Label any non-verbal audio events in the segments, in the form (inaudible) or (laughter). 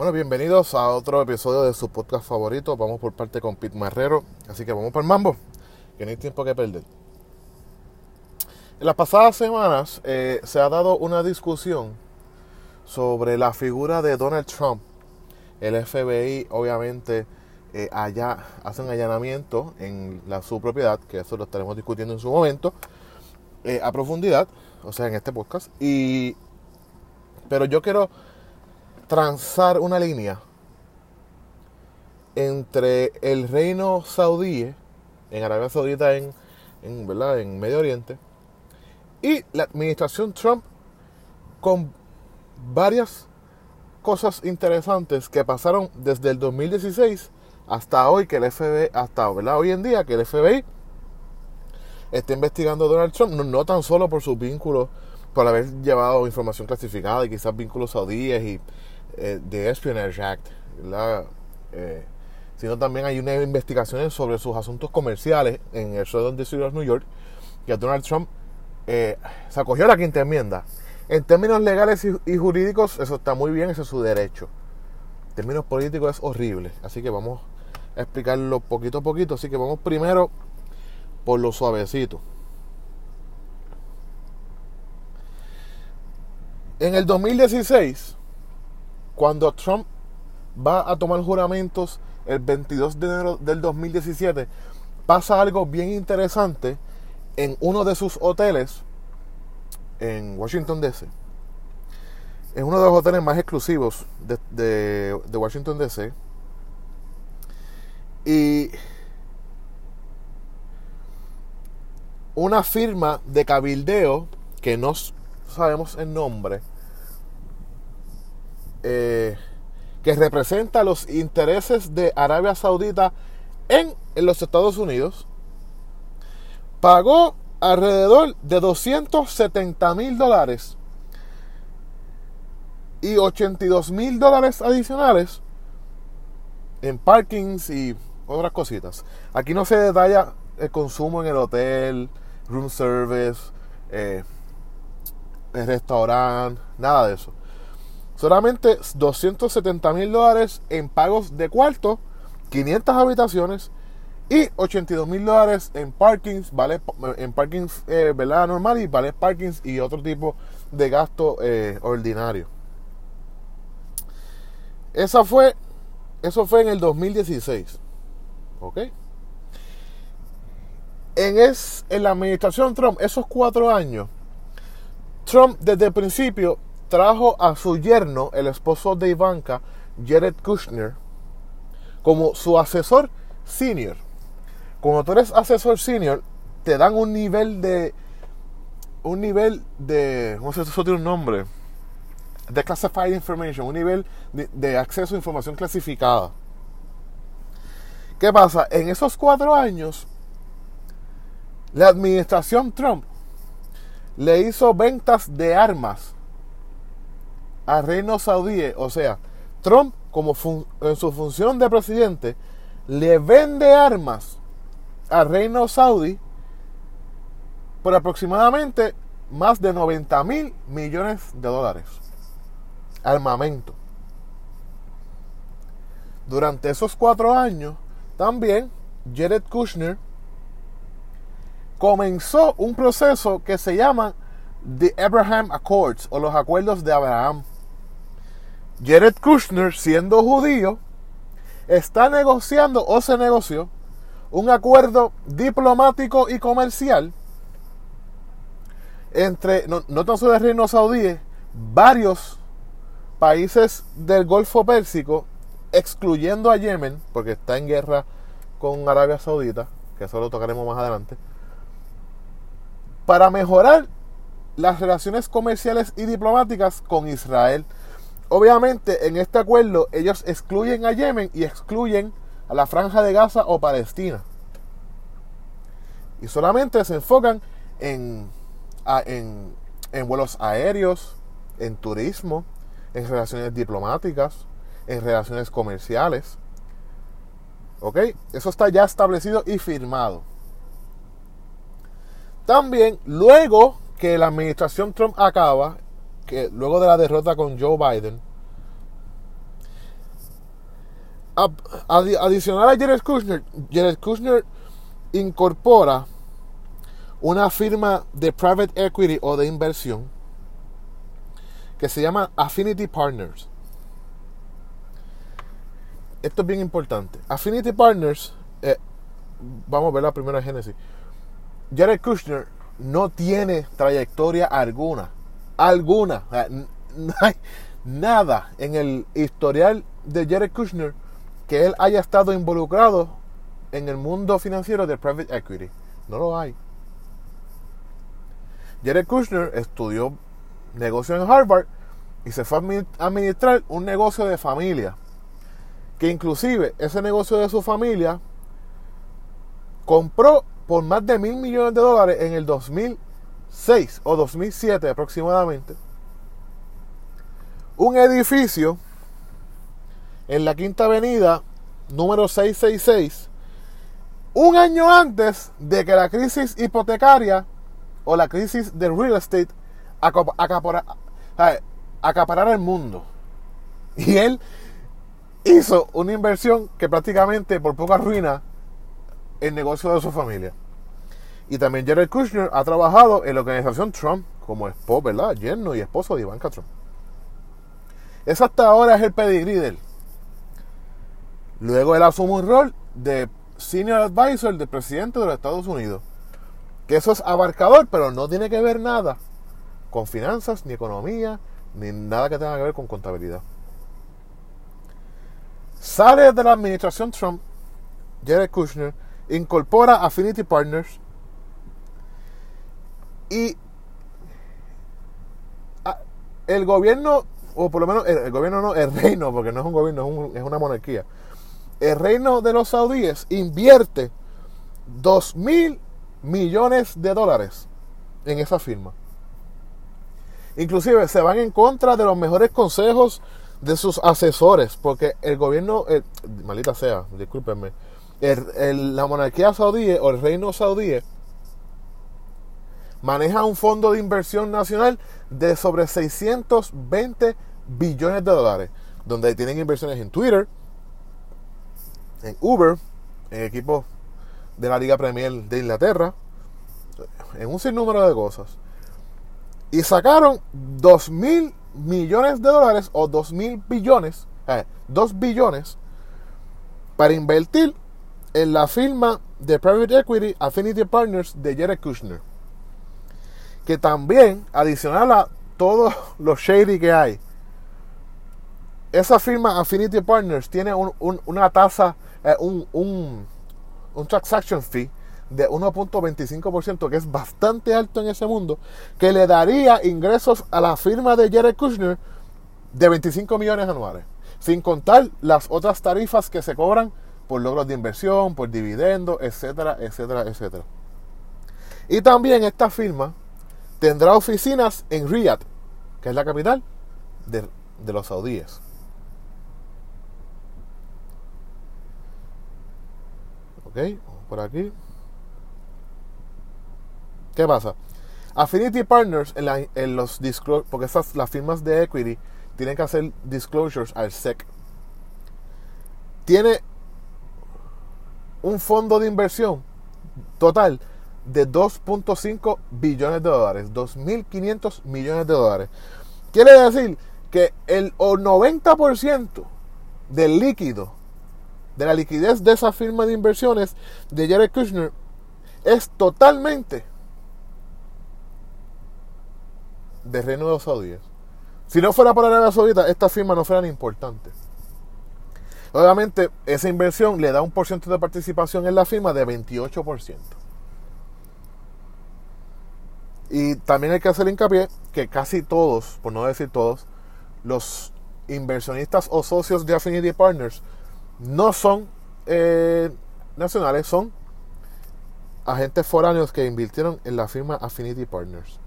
Bueno, bienvenidos a otro episodio de su podcast favorito. Vamos por parte con Pete Marrero. Así que vamos por el mambo, que no hay tiempo que perder. En las pasadas semanas eh, se ha dado una discusión sobre la figura de Donald Trump. El FBI obviamente eh, allá hace un allanamiento en la, su propiedad, que eso lo estaremos discutiendo en su momento, eh, a profundidad, o sea, en este podcast. Y, pero yo quiero transar una línea entre el reino saudí, en Arabia Saudita, en, ¿verdad? en Medio Oriente, y la administración Trump con varias cosas interesantes que pasaron desde el 2016 hasta hoy que el FBI, hasta ¿verdad? hoy en día que el FBI está investigando a Donald Trump, no, tan solo por sus vínculos, por haber llevado información clasificada y quizás vínculos saudíes y eh, de Espionage Act, eh, sino también hay unas investigaciones sobre sus asuntos comerciales en el Southern District of New York, que Donald Trump eh, se acogió a la quinta enmienda. En términos legales y, jurídicos, eso está muy bien, ese es su derecho. En términos políticos es horrible, así que vamos a explicarlo poquito a poquito. Así que vamos primero por lo suavecito. En el 2016, cuando Trump va a tomar juramentos el 22 de enero del 2017, pasa algo bien interesante en uno de sus hoteles en Washington DC. Es uno de los hoteles más exclusivos de, de Washington DC. Y una firma de cabildeo que no sabemos el nombre eh, que representa los intereses de Arabia Saudita en, los Estados Unidos, pagó alrededor de 270 mil dólares y 82 mil dólares adicionales en parkings y otras cositas. Aquí no se detalla el consumo en el hotel, room service, eh, el restaurante, nada de eso. Solamente 270 mil dólares en pagos de cuarto, 500 habitaciones y 82 mil dólares en parkings, vale, en parkings eh, normal y vale parkings y otro tipo de gasto eh, ordinario. Esa fue, eso fue en el 2016. ¿Ok? En, es, en la administración Trump, esos cuatro años, Trump desde el principio trajo a su yerno, el esposo de Ivanka, Jared Kushner, como su asesor senior. Cuando tú eres asesor senior, te dan un nivel de. Un nivel de. ¿Cómo se eso tiene un nombre? De classified information, un nivel de acceso a información clasificada. ¿Qué pasa? En esos cuatro años, la administración Trump le hizo ventas de armas a reino saudí, o sea, Trump como en su función de presidente le vende armas al reino saudí por aproximadamente más de 90 mil millones de dólares. Armamento. Durante esos cuatro años, también Jared Kushner comenzó un proceso que se llama The Abraham Accords o los acuerdos de Abraham. Jared Kushner, siendo judío, está negociando o se negoció un acuerdo diplomático y comercial entre, no, tan solo el reino saudí, varios países del Golfo Pérsico, excluyendo a Yemen, porque está en guerra con Arabia Saudita, que eso lo tocaremos más adelante, para mejorar las relaciones comerciales y diplomáticas con Israel. Obviamente, en este acuerdo ellos excluyen a Yemen y excluyen a la franja de Gaza o Palestina. Y solamente se enfocan en, en, vuelos aéreos, en turismo, en relaciones diplomáticas, en relaciones comerciales. ¿Ok? Eso está ya establecido y firmado. También, luego que la administración Trump acaba, luego de la derrota con Joe Biden, adicional a Jared Kushner, Jared Kushner incorpora una firma de private equity o de inversión que se llama Affinity Partners. Esto es bien importante. Affinity Partners, eh, vamos a ver la primera génesis. Jared Kushner no tiene trayectoria alguna. Alguna. no hay nada en el historial de Jared Kushner que él haya estado involucrado en el mundo financiero de private equity. No lo hay. Jared Kushner estudió negocio en Harvard y se fue a administrar un negocio de familia. Que inclusive ese negocio de su familia compró por más de mil millones de dólares en el 2006 o 2007 aproximadamente un edificio en la Quinta Avenida número 666 un año antes de que la crisis hipotecaria o la crisis de real estate acaparara el mundo. Y él hizo una inversión que prácticamente por poco arruina el negocio de su familia. Y también Jared Kushner ha trabajado en la organización Trump como esposo, ¿verdad? Yerno y esposo de Ivanka Trump. Eso hasta ahora es el pedigrí de él. Luego él asume un rol de Senior Advisor del presidente de los Estados Unidos. Que eso es abarcador, pero no tiene que ver nada con finanzas, ni economía, ni nada que tenga que ver con contabilidad. Sale de la administración Trump, Jared Kushner, incorpora Affinity Partners y ah, el gobierno, o por lo menos el, gobierno no, el reino, porque no es un gobierno, es, es una monarquía. El reino de los saudíes invierte 2 mil millones de dólares en esa firma. Inclusive se van en contra de los mejores consejos de sus asesores, porque el gobierno, maldita sea, discúlpenme, la monarquía saudí o el reino saudí maneja un fondo de inversión nacional de sobre 620 billones de dólares, donde tienen inversiones en Twitter, en Uber, en equipos de la Liga Premier de Inglaterra, en un sinnúmero de cosas. Y sacaron 2 mil millones de dólares o 2 mil billones, eh, 2 billones, para invertir en la firma de Private Equity Affinity Partners de Jared Kushner. Que también, adicional a todos los shady que hay, esa firma Affinity Partners tiene una tasa, eh, un, un, transaction fee de 1.25%, que es bastante alto en ese mundo, que le daría ingresos a la firma de Jared Kushner de 25 millones anuales, sin contar las otras tarifas que se cobran por logros de inversión, por dividendos, etcétera, etcétera, etcétera. Y también esta firma tendrá oficinas en Riyadh, que es la capital de, los saudíes. Ok, por aquí. ¿Qué pasa? Affinity Partners en, los disclosures, porque esas, las firmas de equity tienen que hacer disclosures al SEC. Tiene un fondo de inversión total de 2.5 billones de dólares, 2.500 millones de dólares. Quiere decir que el 90% del líquido, de la liquidez de esa firma de inversiones de Jared Kushner, es totalmente de Reino de los Saudíes. Si no fuera por Arabia Saudita, esta firma no fuera importante. Obviamente, esa inversión le da un porcentaje de participación en la firma de 28%. Y también hay que hacer hincapié que casi todos, por no decir todos, los inversionistas o socios de Affinity Partners no son eh, nacionales, son agentes foráneos que invirtieron en la firma Affinity Partners.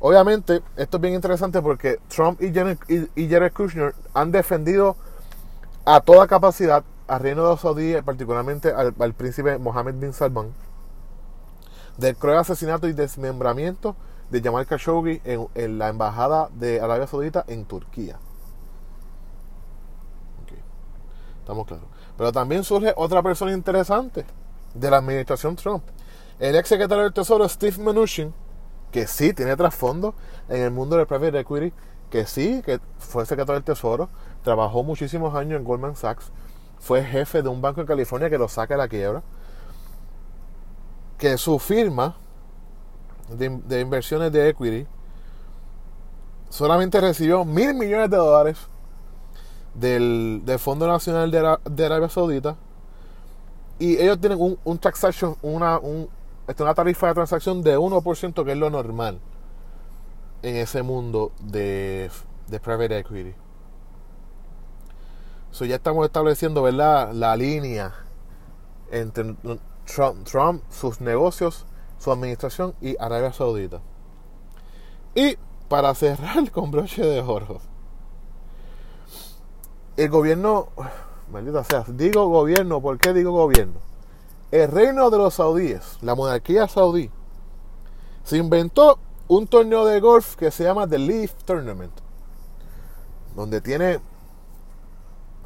Obviamente, esto es bien interesante porque Trump y Jared, Kushner han defendido a toda capacidad al reino de Saudí, particularmente al, príncipe Mohammed bin Salman, del cruel asesinato y desmembramiento de Jamal Khashoggi en, la embajada de Arabia Saudita en Turquía. estamos claros. Pero también surge otra persona interesante de la administración Trump. El ex secretario del Tesoro, Steve Mnuchin, que sí tiene trasfondo en el mundo del private equity, que sí, que fue secretario del Tesoro, trabajó muchísimos años en Goldman Sachs, fue jefe de un banco en California que lo saca de la quiebra, que su firma de, inversiones de equity solamente recibió mil millones de dólares del, Fondo Nacional de, Arabia Saudita y ellos tienen un, un transaction, una, una tarifa de transacción de 1% que es lo normal en ese mundo de, de private equity. So ya estamos estableciendo ¿verdad? la línea entre Trump, sus negocios, su administración y Arabia Saudita. Y para cerrar (laughs) con broche de oro, el gobierno, maldita sea, digo gobierno, ¿por qué digo gobierno? El reino de los saudíes, la monarquía saudí, se inventó un torneo de golf que se llama The Leaf Tournament, donde tiene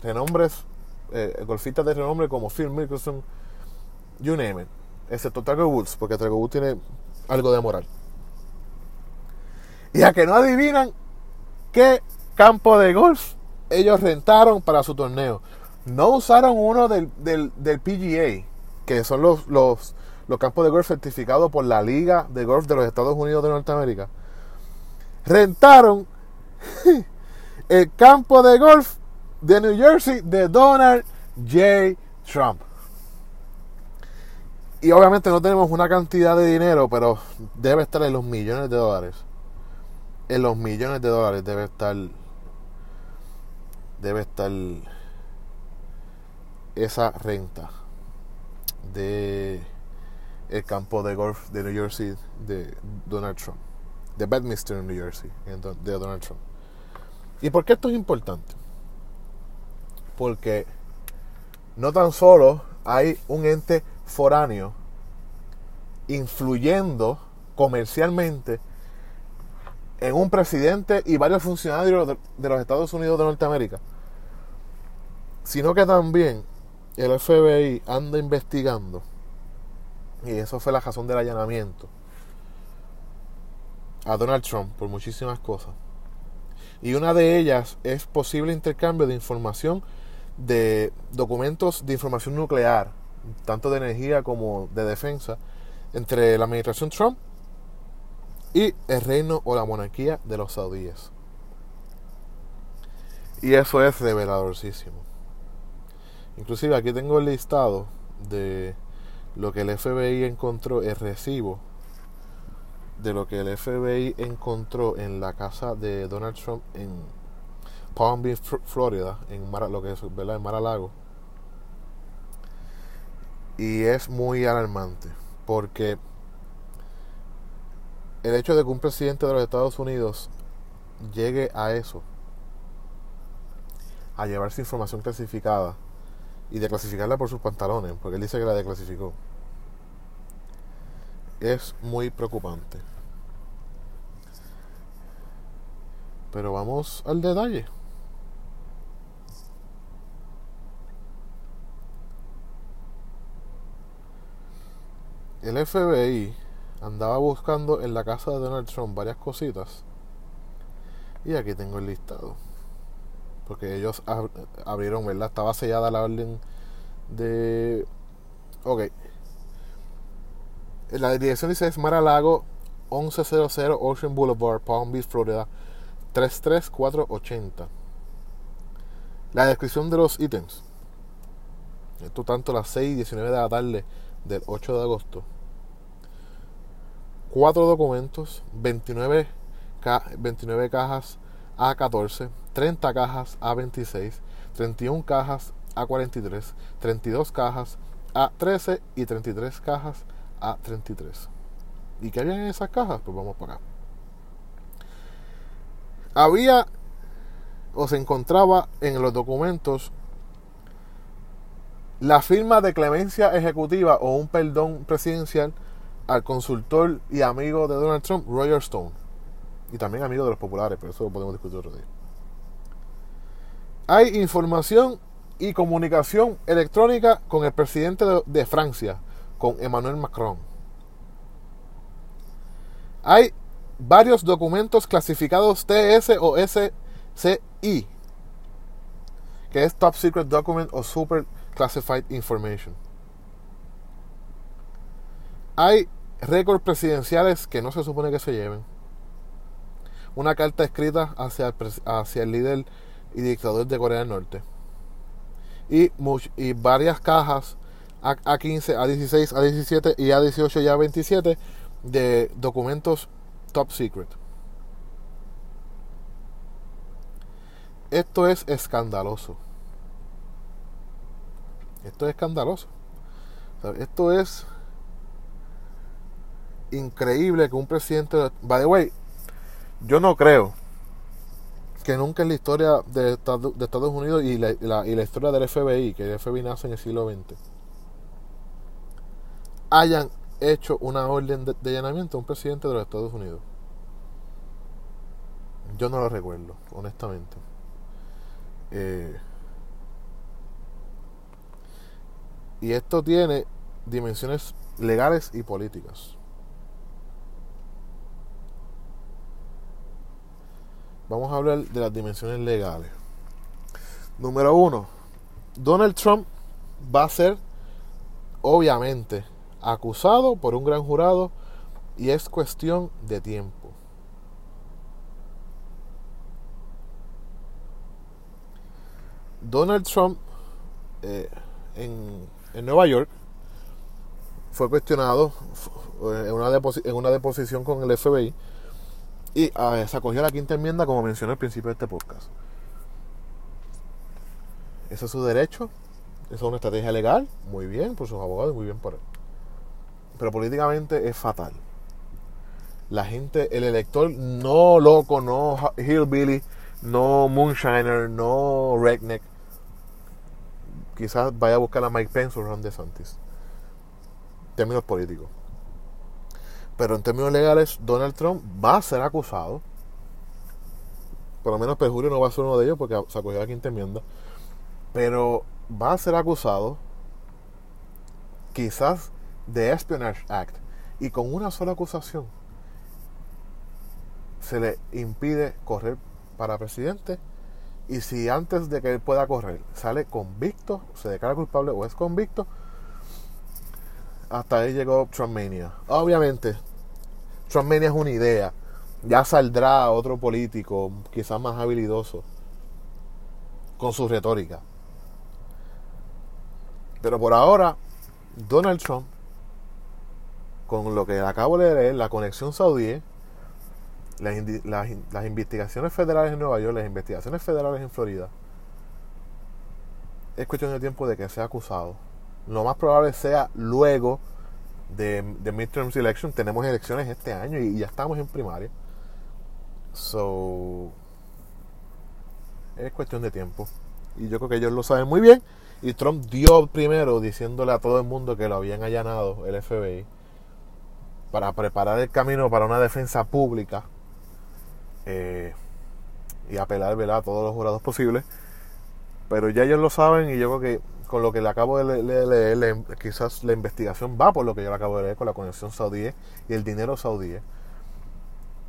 renombres, eh, golfistas de renombre como Phil Mickelson, you name it, excepto Tiger Woods, porque Tiger Woods tiene algo de moral. Y a que no adivinan qué campo de golf ellos rentaron para su torneo. No usaron uno del, del, del PGA, que son los, los, los campos de golf certificados por la Liga de Golf de los Estados Unidos de Norteamérica. Rentaron (laughs) el campo de golf de New Jersey de Donald J. Trump. Y obviamente no tenemos una cantidad de dinero, pero debe estar en los millones de dólares. En los millones de dólares debe estar. Debe estar esa renta de el campo de golf de New Jersey de Donald Trump. De Bedminster, New Jersey, de Donald Trump. ¿Y por qué esto es importante? porque no tan solo hay un ente foráneo influyendo comercialmente en un presidente y varios funcionarios de los Estados Unidos de Norteamérica, sino que también el FBI anda investigando, y eso fue la razón del allanamiento, a Donald Trump por muchísimas cosas. Y una de ellas es posible intercambio de información de documentos de información nuclear, tanto de energía como de defensa, entre la administración Trump y el reino o la monarquía de los saudíes. Y eso es reveladorcísimo. Inclusive aquí tengo el listado de lo que el FBI encontró, el recibo de lo que el FBI encontró en la casa de Donald Trump en Palm Beach, Florida, en lo que es, ¿verdad? En Mar-a-Lago. Y es muy alarmante porque el hecho de que un presidente de los Estados Unidos llegue a eso, a llevarse información clasificada y declasificarla por sus pantalones, porque él dice que la declasificó, es muy preocupante. Pero vamos al detalle. El FBI andaba buscando en la casa de Donald Trump varias cositas. Y aquí tengo el listado. Porque ellos abrieron, ¿verdad? Estaba sellada la orden de... Ok. La dirección dice es Mar-a-Lago 1100 Ocean Boulevard, Palm Beach, Florida 33480. La descripción de los ítems. Esto tanto las 6 y 19 de la tarde del 8 de agosto. Cuatro documentos, 29, 29 cajas A14, 30 cajas A26, 31 cajas A43, 32 cajas A13 y 33 cajas A33. ¿Y qué había en esas cajas? Pues vamos para acá. Había o se encontraba en los documentos la firma de clemencia ejecutiva o un perdón presidencial al consultor y amigo de Donald Trump, Roger Stone. Y también amigo de los populares, pero eso lo podemos discutir otro día. Hay información y comunicación electrónica con el presidente de, Francia, con Emmanuel Macron. Hay varios documentos clasificados TS o SCI, que es Top Secret Document o Super Classified Information. Hay récords presidenciales que no se supone que se lleven. Una carta escrita hacia el, hacia el líder y dictador de Corea del Norte. Y, y varias cajas A15, A16, A17 y A18 y A27 de documentos top secret. Esto es escandaloso. Esto es escandaloso. Esto es increíble que un presidente. By the way, yo no creo que nunca en la historia de, Estados Unidos y la, historia del FBI, que el FBI nace en el siglo XX, hayan hecho una orden de, allanamiento a un presidente de los Estados Unidos. Yo no lo recuerdo, honestamente. Eh, y esto tiene dimensiones legales y políticas. vamos a hablar de las dimensiones legales. Número uno, Donald Trump va a ser, obviamente, acusado por un gran jurado y es cuestión de tiempo. Donald Trump eh, en, en, Nueva York fue cuestionado en una, en una deposición con el FBI y ah, se acogió la quinta enmienda como mencioné al principio de este podcast. Ese es su derecho. Esa es una estrategia legal. Muy bien por sus abogados muy bien por él. Pero políticamente es fatal. La gente, el elector no loco, no hillbilly, no moonshiner, no redneck. Quizás vaya a buscar a Mike Pence o Ron DeSantis. Términos políticos. Pero en términos legales, Donald Trump va a ser acusado. Por lo menos perjurio no va a ser uno de ellos porque se acogió la quinta enmienda. Pero va a ser acusado quizás de Espionage Act. Y con una sola acusación se le impide correr para presidente. Y si antes de que él pueda correr sale convicto, se declara culpable o es convicto, hasta ahí llegó Trumpmania. Obviamente, Trumpmania es una idea. Ya saldrá otro político, quizás más habilidoso, con su retórica. Pero por ahora, Donald Trump, con lo que acabo de leer, la conexión saudí, las, investigaciones federales en Nueva York, las investigaciones federales en Florida, es cuestión de tiempo de que sea acusado lo más probable sea luego de, de midterms election. Tenemos elecciones este año y ya estamos en primaria. So, es cuestión de tiempo. Y yo creo que ellos lo saben muy bien. Y Trump dio primero diciéndole a todo el mundo que lo habían allanado el FBI para preparar el camino para una defensa pública eh, y apelar a todos los jurados posibles. Pero ya ellos lo saben y yo creo que con lo que le acabo de leer, quizás la investigación va por lo que yo le acabo de leer con la conexión saudí y el dinero saudí.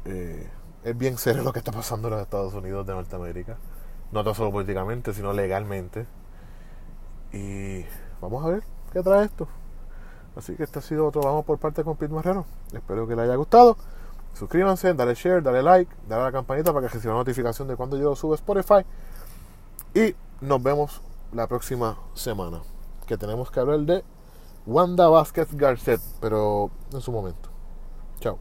Eh, es bien serio lo que está pasando en los Estados Unidos de Norteamérica. No tan solo políticamente, sino legalmente. Y vamos a ver qué trae esto. Así que este ha sido otro Vamos por parte con Pete Marrero. Espero que les haya gustado. Suscríbanse, dale share, dale like, dale a la campanita para que reciban notificación de cuando yo subo Spotify. Y nos vemos la próxima semana. Que tenemos que hablar de Wanda Vázquez Garcet, pero en su momento. Chao.